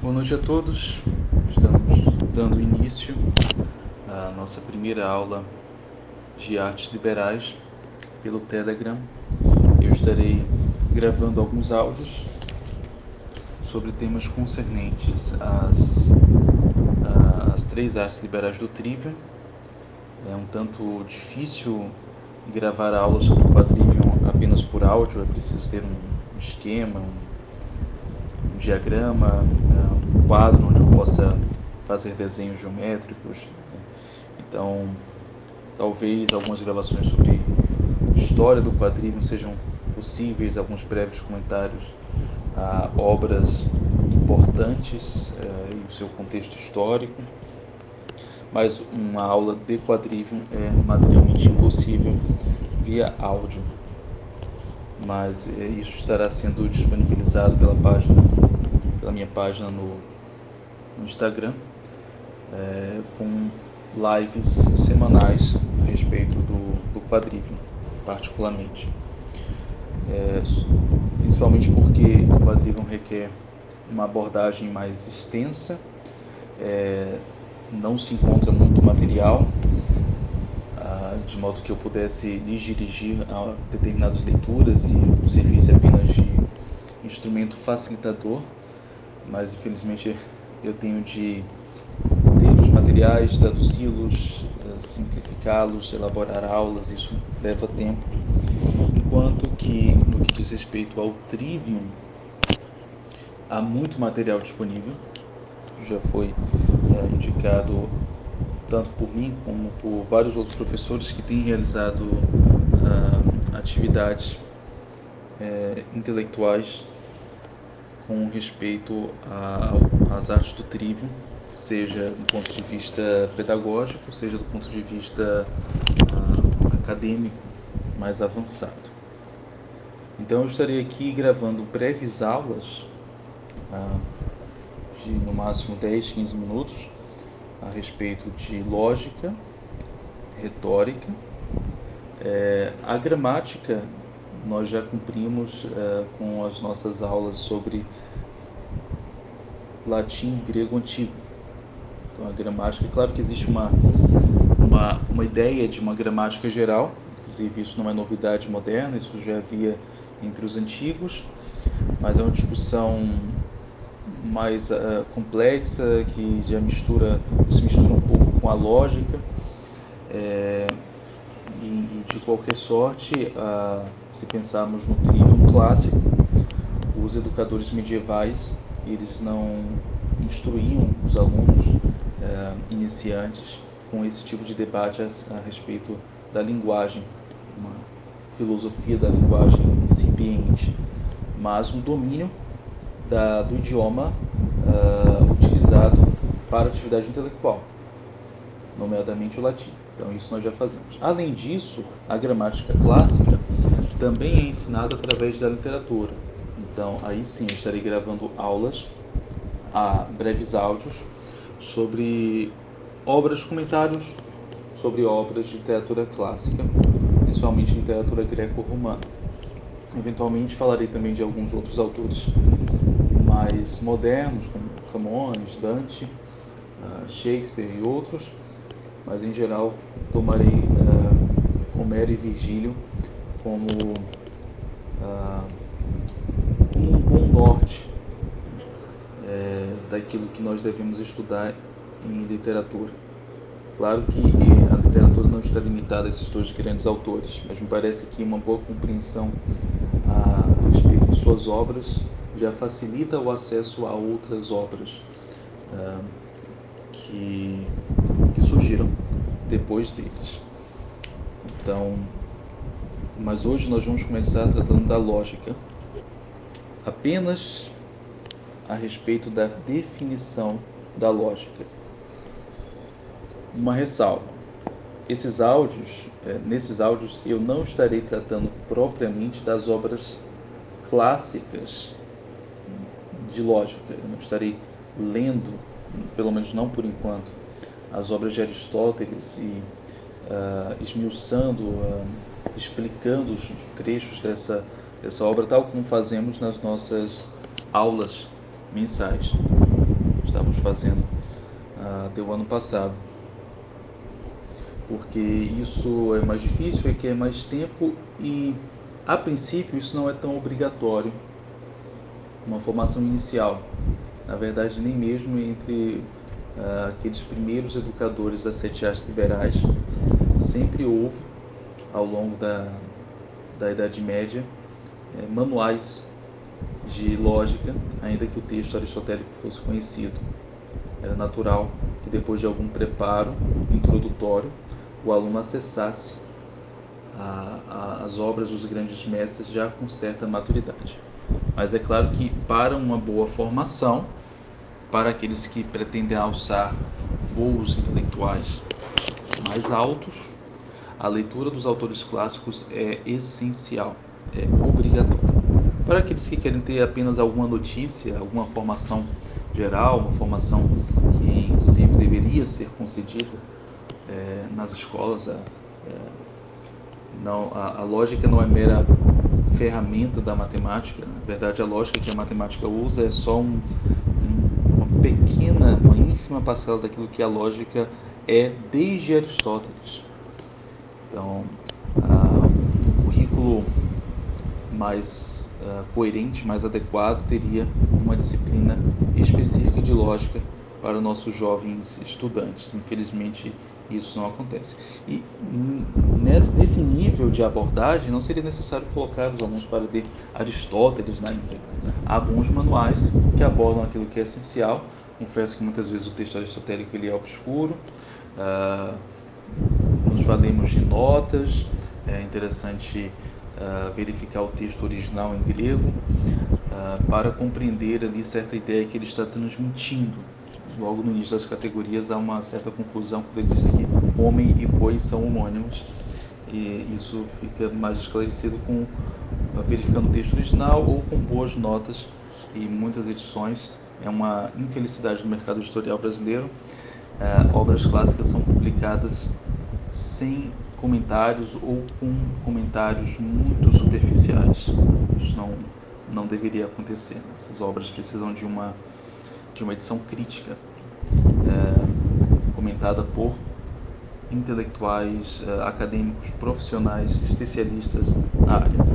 Boa noite a todos. Estamos dando início à nossa primeira aula de artes liberais pelo Telegram. Eu estarei gravando alguns áudios sobre temas concernentes às, às três artes liberais do Trivium. É um tanto difícil gravar aulas sobre o Quadrivium apenas por áudio, é preciso ter um esquema, um, um diagrama, um quadro onde eu possa fazer desenhos geométricos. Então, talvez algumas gravações sobre história do Quadrivium sejam possíveis, alguns breves comentários a obras importantes eh, e o seu contexto histórico mas uma aula de Quadrivium é materialmente impossível via áudio. Mas é, isso estará sendo disponibilizado pela página, pela minha página no, no Instagram, é, com lives semanais a respeito do, do Quadrivium, particularmente. É, principalmente porque o Quadrivium requer uma abordagem mais extensa, é, não se encontra muito material, ah, de modo que eu pudesse lhes dirigir a determinadas leituras e o serviço é apenas de instrumento facilitador, mas infelizmente eu tenho de ter os materiais, traduzi-los, eh, simplificá-los, elaborar aulas, isso leva tempo. Enquanto que no que diz respeito ao Trivium, há muito material disponível, já foi é, indicado tanto por mim como por vários outros professores que têm realizado uh, atividades é, intelectuais com respeito às artes do trivium, seja do ponto de vista pedagógico, seja do ponto de vista uh, acadêmico mais avançado. Então eu estarei aqui gravando breves aulas uh, de no máximo 10, 15 minutos a respeito de lógica, retórica. É, a gramática nós já cumprimos é, com as nossas aulas sobre latim grego antigo. Então a gramática, claro que existe uma, uma, uma ideia de uma gramática geral, inclusive isso não é novidade moderna, isso já havia entre os antigos, mas é uma discussão mais uh, complexa, que já mistura, se mistura um pouco com a lógica. É, e, e, de qualquer sorte, uh, se pensarmos no trivium clássico, os educadores medievais eles não instruíam os alunos uh, iniciantes com esse tipo de debate a, a respeito da linguagem, uma filosofia da linguagem incipiente, mas um domínio da, do idioma uh, utilizado para atividade intelectual, nomeadamente o latim. Então, isso nós já fazemos. Além disso, a gramática clássica também é ensinada através da literatura. Então, aí sim, eu estarei gravando aulas, a breves áudios, sobre obras, comentários sobre obras de literatura clássica, principalmente literatura greco-romana. Eventualmente falarei também de alguns outros autores mais modernos, como Camões, Dante, uh, Shakespeare e outros, mas em geral tomarei uh, Homero e Virgílio como uh, é, daquilo que nós devemos estudar em literatura. Claro que a literatura não está limitada a esses dois grandes autores, mas me parece que uma boa compreensão a respeito de suas obras já facilita o acesso a outras obras uh, que, que surgiram depois deles. Então, mas hoje nós vamos começar tratando da lógica, apenas a respeito da definição da lógica. Uma ressalva. Esses áudios, é, nesses áudios eu não estarei tratando propriamente das obras clássicas de lógica. Eu não estarei lendo, pelo menos não por enquanto, as obras de Aristóteles e uh, esmiuçando, uh, explicando os trechos dessa, dessa obra, tal como fazemos nas nossas aulas mensais. estávamos fazendo uh, até o ano passado. Porque isso é mais difícil, requer mais tempo e, a princípio, isso não é tão obrigatório. Uma formação inicial. Na verdade, nem mesmo entre uh, aqueles primeiros educadores das sete artes liberais, sempre houve, ao longo da, da Idade Média, eh, manuais de lógica, ainda que o texto aristotélico fosse conhecido. Era natural que depois de algum preparo introdutório, o aluno acessasse a, a, as obras dos grandes mestres já com certa maturidade. Mas é claro que para uma boa formação, para aqueles que pretendem alçar voos intelectuais mais altos, a leitura dos autores clássicos é essencial, é obrigatória. Para aqueles que querem ter apenas alguma notícia, alguma formação geral, uma formação que inclusive deveria ser concedida é, nas escolas, é, não, a, a lógica não é mera ferramenta da matemática. Na verdade, a lógica que a matemática usa é só um, um, uma pequena, uma ínfima parcela daquilo que a lógica é desde Aristóteles. Então, a, o currículo mais uh, coerente, mais adequado, teria uma disciplina específica de lógica para nossos jovens estudantes. Infelizmente, isso não acontece. E nesse nível de abordagem, não seria necessário colocar os alunos para ler Aristóteles na íntegra. Há bons manuais que abordam aquilo que é essencial. Confesso que muitas vezes o texto aristotélico ele é obscuro. Uh, nos valemos de notas. É interessante uh, verificar o texto original em grego uh, para compreender ali certa ideia que ele está transmitindo. Logo no início das categorias há uma certa confusão quando ele diz que homem e boi são homônimos e isso fica mais esclarecido com uh, verificando o texto original ou com boas notas e muitas edições é uma infelicidade no mercado editorial brasileiro. obras clássicas são publicadas sem comentários ou com comentários muito superficiais. Isso não, não deveria acontecer. Né? Essas obras precisam de uma, de uma edição crítica, é, comentada por intelectuais, é, acadêmicos, profissionais, especialistas na área.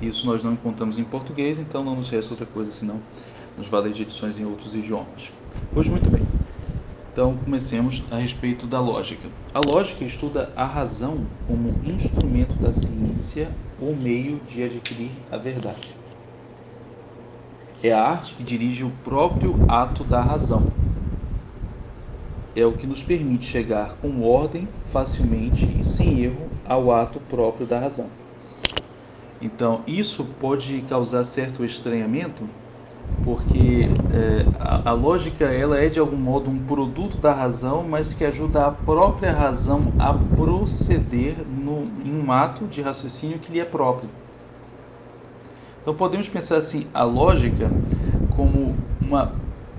Isso nós não encontramos em português, então não nos resta outra coisa senão nos valer de edições em outros idiomas. Pois muito bem. Então, comecemos a respeito da lógica. A lógica estuda a razão como instrumento da ciência ou meio de adquirir a verdade. É a arte que dirige o próprio ato da razão. É o que nos permite chegar com ordem, facilmente e sem erro ao ato próprio da razão. Então, isso pode causar certo estranhamento porque é, a, a, lógica ela é de algum modo um produto da razão, mas que ajuda a própria razão a proceder no, em um ato de raciocínio que lhe é próprio. Então podemos pensar assim a lógica como uma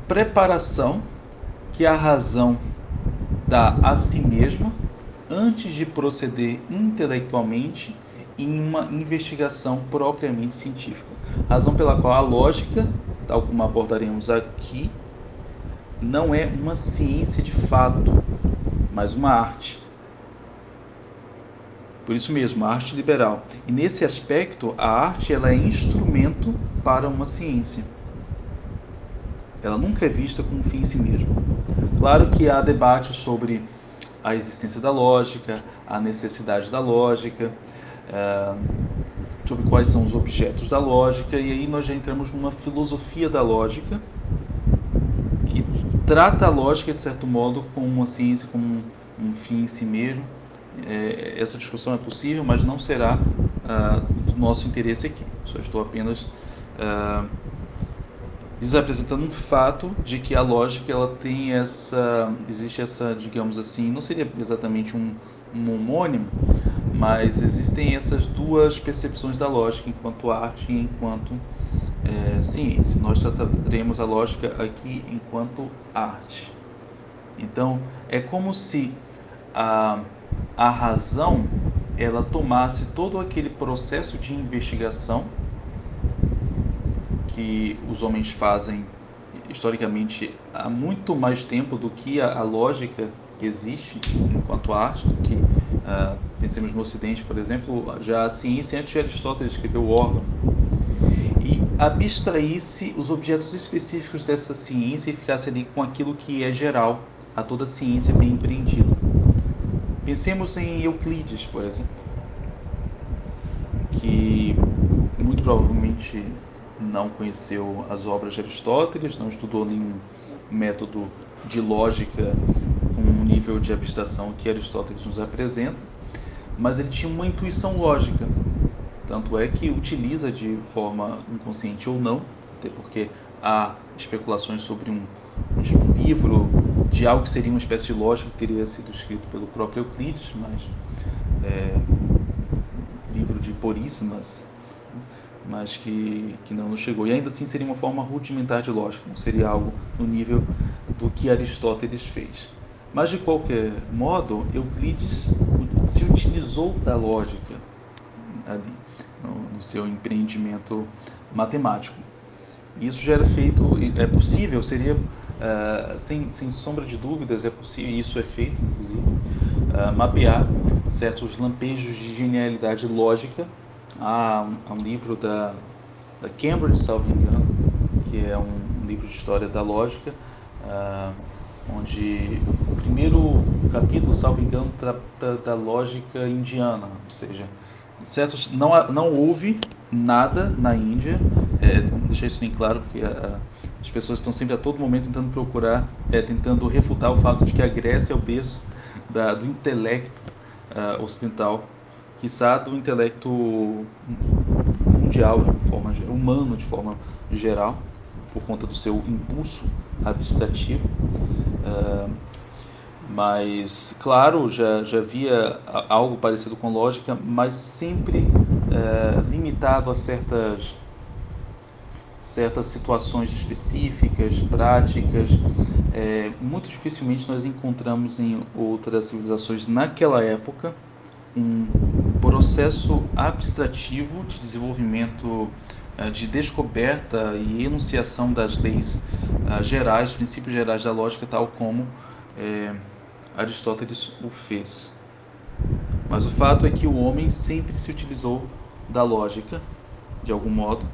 preparação que a razão dá a si mesma antes de proceder intelectualmente em uma investigação propriamente científica. Razão pela qual a lógica tal como abordaremos aqui, não é uma ciência de fato, mas uma arte. Por isso mesmo, a arte liberal. E nesse aspecto, a arte ela é instrumento para uma ciência. Ela nunca é vista como um fim em si mesmo. Claro que há debate sobre a existência da lógica, a necessidade da lógica, eh, sobre quais são os objetos da lógica, e aí nós já entramos numa filosofia da lógica que trata a lógica, de certo modo, como uma ciência, como um, fim em si mesmo. É, essa discussão é possível, mas não será ah, do nosso interesse aqui. Só estou apenas ah, desapresentando um fato de que a lógica ela tem essa, existe essa, digamos assim, não seria exatamente um, um homônimo, mas existem essas duas percepções da lógica enquanto arte e enquanto é, ciência. Nós trataremos a lógica aqui enquanto arte. Então, é como se a, a razão ela tomasse todo aquele processo de investigação que os homens fazem historicamente há muito mais tempo do que a, a lógica existe enquanto arte, que uh, pensemos no Ocidente, por exemplo, já a ciência antes de Aristóteles escreveu o órgão e abstraísse os objetos específicos dessa ciência e ficasse ali com aquilo que é geral a toda a ciência bem empreendida. Pensemos em Euclides, por exemplo, que muito provavelmente não conheceu as obras de Aristóteles, não estudou nenhum método de lógica nível de abstração que Aristóteles nos apresenta, mas ele tinha uma intuição lógica. Tanto é que utiliza de forma inconsciente ou não, até porque há especulações sobre um, um livro de algo que seria uma espécie de lógica que teria sido escrito pelo próprio Euclides, mas é, livro de Poríssimas mas que, que não chegou. E ainda assim seria uma forma rudimentar de lógica, não seria algo no nível do que Aristóteles fez. Mas de qualquer modo, Euclides se utilizou da lógica ali, no, no seu empreendimento matemático. Isso já era feito, é possível, seria, uh, sem, sem sombra de dúvidas, é possível, e isso é feito, inclusive, uh, mapear certos lampejos de genialidade lógica Há um, há um livro da, da Cambridge, salvo engano, que é um livro de história da lógica, uh, onde primeiro capítulo, salvo engano, trata da lógica indiana, ou seja, certos, não, não houve nada na Índia, é, deixar isso bem claro, porque a, as pessoas estão sempre a todo momento tentando procurar, é, tentando refutar o fato de que a Grécia é o berço da, do intelecto uh, ocidental quiçá do intelecto mundial, de forma humano de forma geral, por conta do seu impulso abstrativo. Uh, mas, claro, já, já havia algo parecido com lógica, mas sempre uh, limitado a certas, certas situações específicas, práticas. É, muito dificilmente nós encontramos em outras civilizações naquela época um processo abstrativo de desenvolvimento, eh, de descoberta e enunciação das leis eh, gerais, princípios gerais da lógica, tal como é, Aristóteles o fez. Mas o fato é que o homem sempre se utilizou da lógica, de algum modo,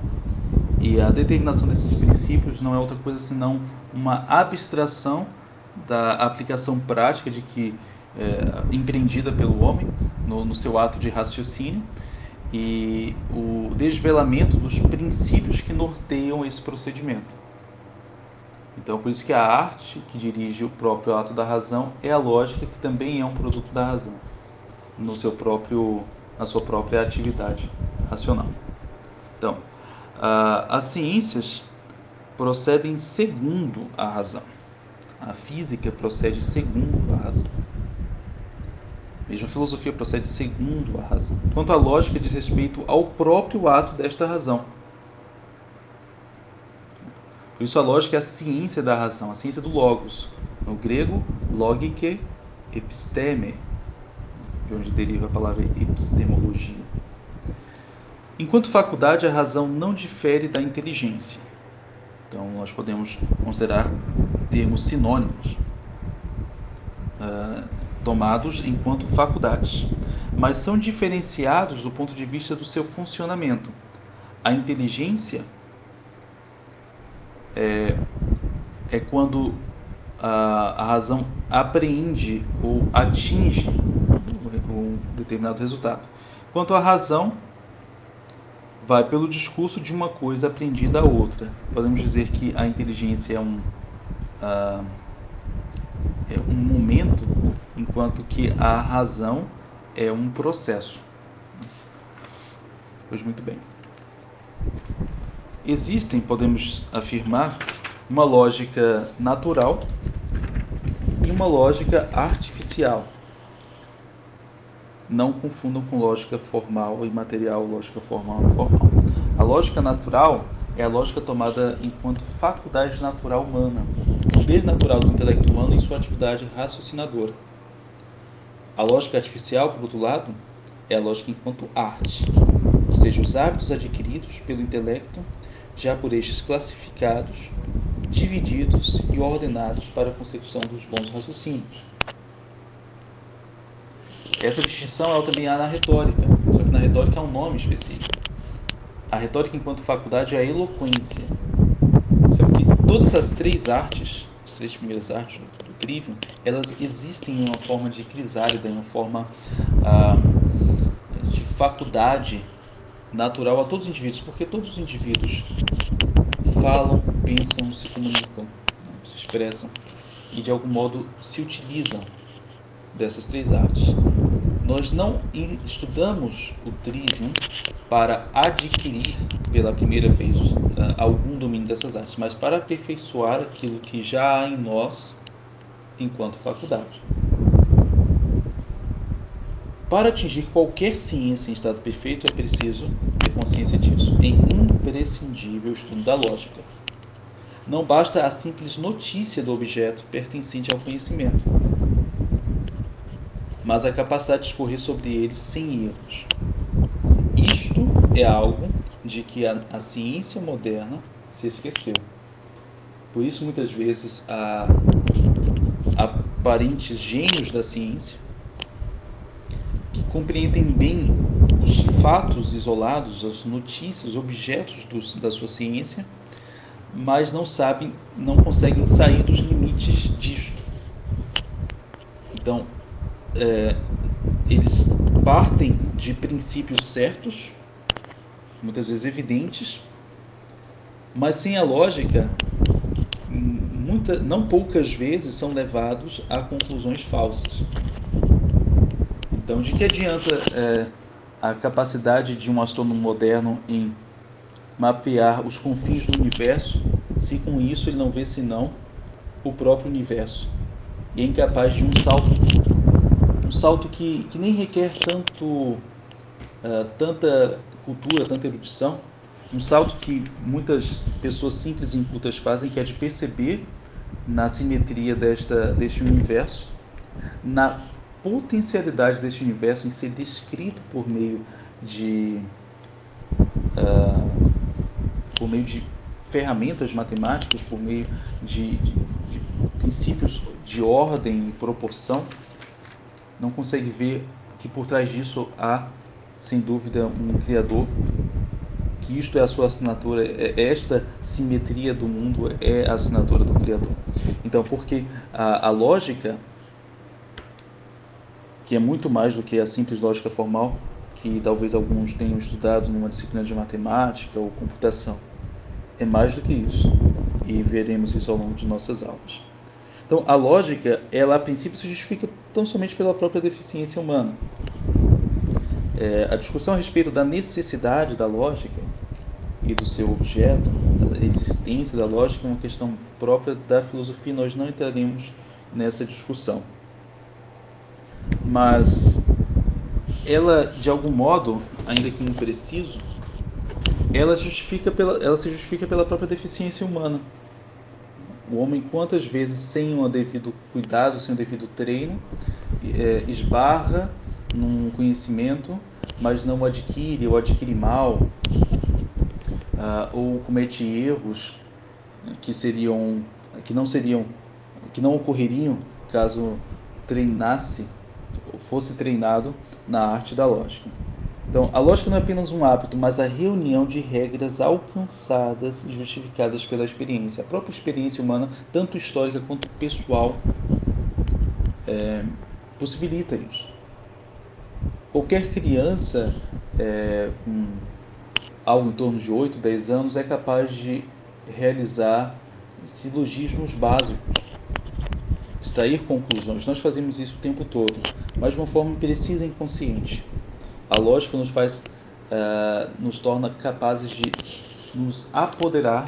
e a determinação desses princípios não é outra coisa senão uma abstração da aplicação prática de que é, empreendida pelo homem no, no seu ato de raciocínio e o desvelamento dos princípios que norteiam esse procedimento. Então, por isso que a arte que dirige o próprio ato da razão é a lógica que também é um produto da razão no seu próprio na sua própria atividade racional. Então, as ciências procedem segundo a razão. A física procede segundo a razão. Mesmo a filosofia procede segundo a razão, quanto a lógica diz respeito ao próprio ato desta razão. Por isso a lógica é a ciência da razão, a ciência do logos. No grego, logike, episteme, de onde deriva a palavra epistemologia. Enquanto faculdade, a razão não difere da inteligência. Então, nós podemos considerar termos sinônimos. Uh, tomados enquanto faculdades, mas são diferenciados do ponto de vista do seu funcionamento. A inteligência é, é quando a, a razão apreende ou atinge um determinado resultado. Quanto à razão, vai pelo discurso de uma coisa aprendida a outra. Podemos dizer que a inteligência é um, é um momento enquanto que a razão é um processo. Pois muito bem. Existem, podemos afirmar, uma lógica natural e uma lógica artificial. Não confundam com lógica formal e material, lógica formal e formal. A lógica natural é a lógica tomada enquanto faculdade natural humana, poder natural do intelecto humano em sua atividade raciocinadora. A lógica artificial, por outro lado, é a lógica enquanto arte, ou seja, os hábitos adquiridos pelo intelecto, já por estes classificados divididos e ordenados para a consecução dos bons raciocínios. Essa distinção ela também há na retórica, só que na retórica há um nome específico. A retórica, enquanto faculdade, é a eloquência. Sabe que todas as três artes, as três primeiras artes do, do Trivium, elas existem em uma forma de crisálida, em uma forma ah, de faculdade natural a todos os indivíduos, porque todos os indivíduos falam, pensam, se comunicam, né, se expressam e de algum modo se utilizam dessas três artes. Nós não estudamos o Trivium para adquirir pela primeira vez uh, algum domínio dessas artes, mas para aperfeiçoar aquilo que já há em nós enquanto faculdade. Para atingir qualquer ciência em estado perfeito, é preciso ter consciência disso. É imprescindível o estudo da lógica. Não basta a simples notícia do objeto pertencente ao conhecimento, mas a capacidade de discorrer sobre ele sem erros. Isto é algo de que a, a ciência moderna se esqueceu. Por isso, muitas vezes, há aparentes gênios da ciência compreendem bem os fatos isolados, as notícias, objetos da sua ciência, mas não sabem, não conseguem sair dos limites disto. Então, é, eles partem de princípios certos, muitas vezes evidentes, mas sem a lógica, muita, não poucas vezes são levados a conclusões falsas. Então, de que adianta é, a capacidade de um astrônomo moderno em mapear os confins do universo, se com isso ele não vê senão o próprio universo? E é incapaz de um salto, um salto que, que nem requer tanto, uh, tanta cultura, tanta erudição, um salto que muitas pessoas simples e incultas fazem, que é de perceber na simetria desta, deste universo, na potencialidade deste universo em ser descrito por meio de uh, por meio de ferramentas matemáticas, por meio de, de, de princípios de ordem e proporção, não consegue ver que por trás disso há, sem dúvida, um Criador, que isto é a sua assinatura, é esta simetria do mundo é a assinatura do Criador. Então, porque a, a lógica que é muito mais do que a simples lógica formal, que talvez alguns tenham estudado numa disciplina de matemática ou computação. É mais do que isso, e veremos isso ao longo de nossas aulas. Então, a lógica, ela a princípio se justifica tão somente pela própria deficiência humana. É, a discussão a respeito da necessidade da lógica e do seu objeto, da existência da lógica, é uma questão própria da filosofia, nós não entraremos nessa discussão mas ela de algum modo, ainda que impreciso, ela justifica pela, ela se justifica pela própria deficiência humana. O homem quantas vezes sem um devido cuidado, sem um devido treino, é, esbarra num conhecimento, mas não o adquire ou adquire mal, ah, ou comete erros que seriam que não seriam que não ocorreriam caso treinasse fosse treinado na arte da lógica. Então, a lógica não é apenas um hábito, mas a reunião de regras alcançadas e justificadas pela experiência. A própria experiência humana, tanto histórica quanto pessoal, é, possibilita isso. Qualquer criança é, com algo em torno de 8, 10 anos é capaz de realizar silogismos básicos extrair conclusões. Nós fazemos isso o tempo todo, mas de uma forma precisa e inconsciente. A lógica nos faz, uh, nos torna capazes de nos apoderar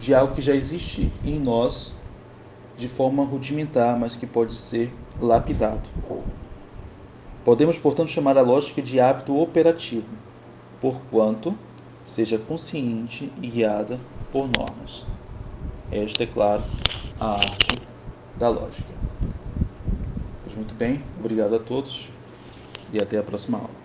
de algo que já existe em nós de forma rudimentar, mas que pode ser lapidado. Podemos, portanto, chamar a lógica de hábito operativo, porquanto seja consciente e guiada por normas. Esta é, claro, a arte da lógica. Pois muito bem, obrigado a todos e até a próxima aula.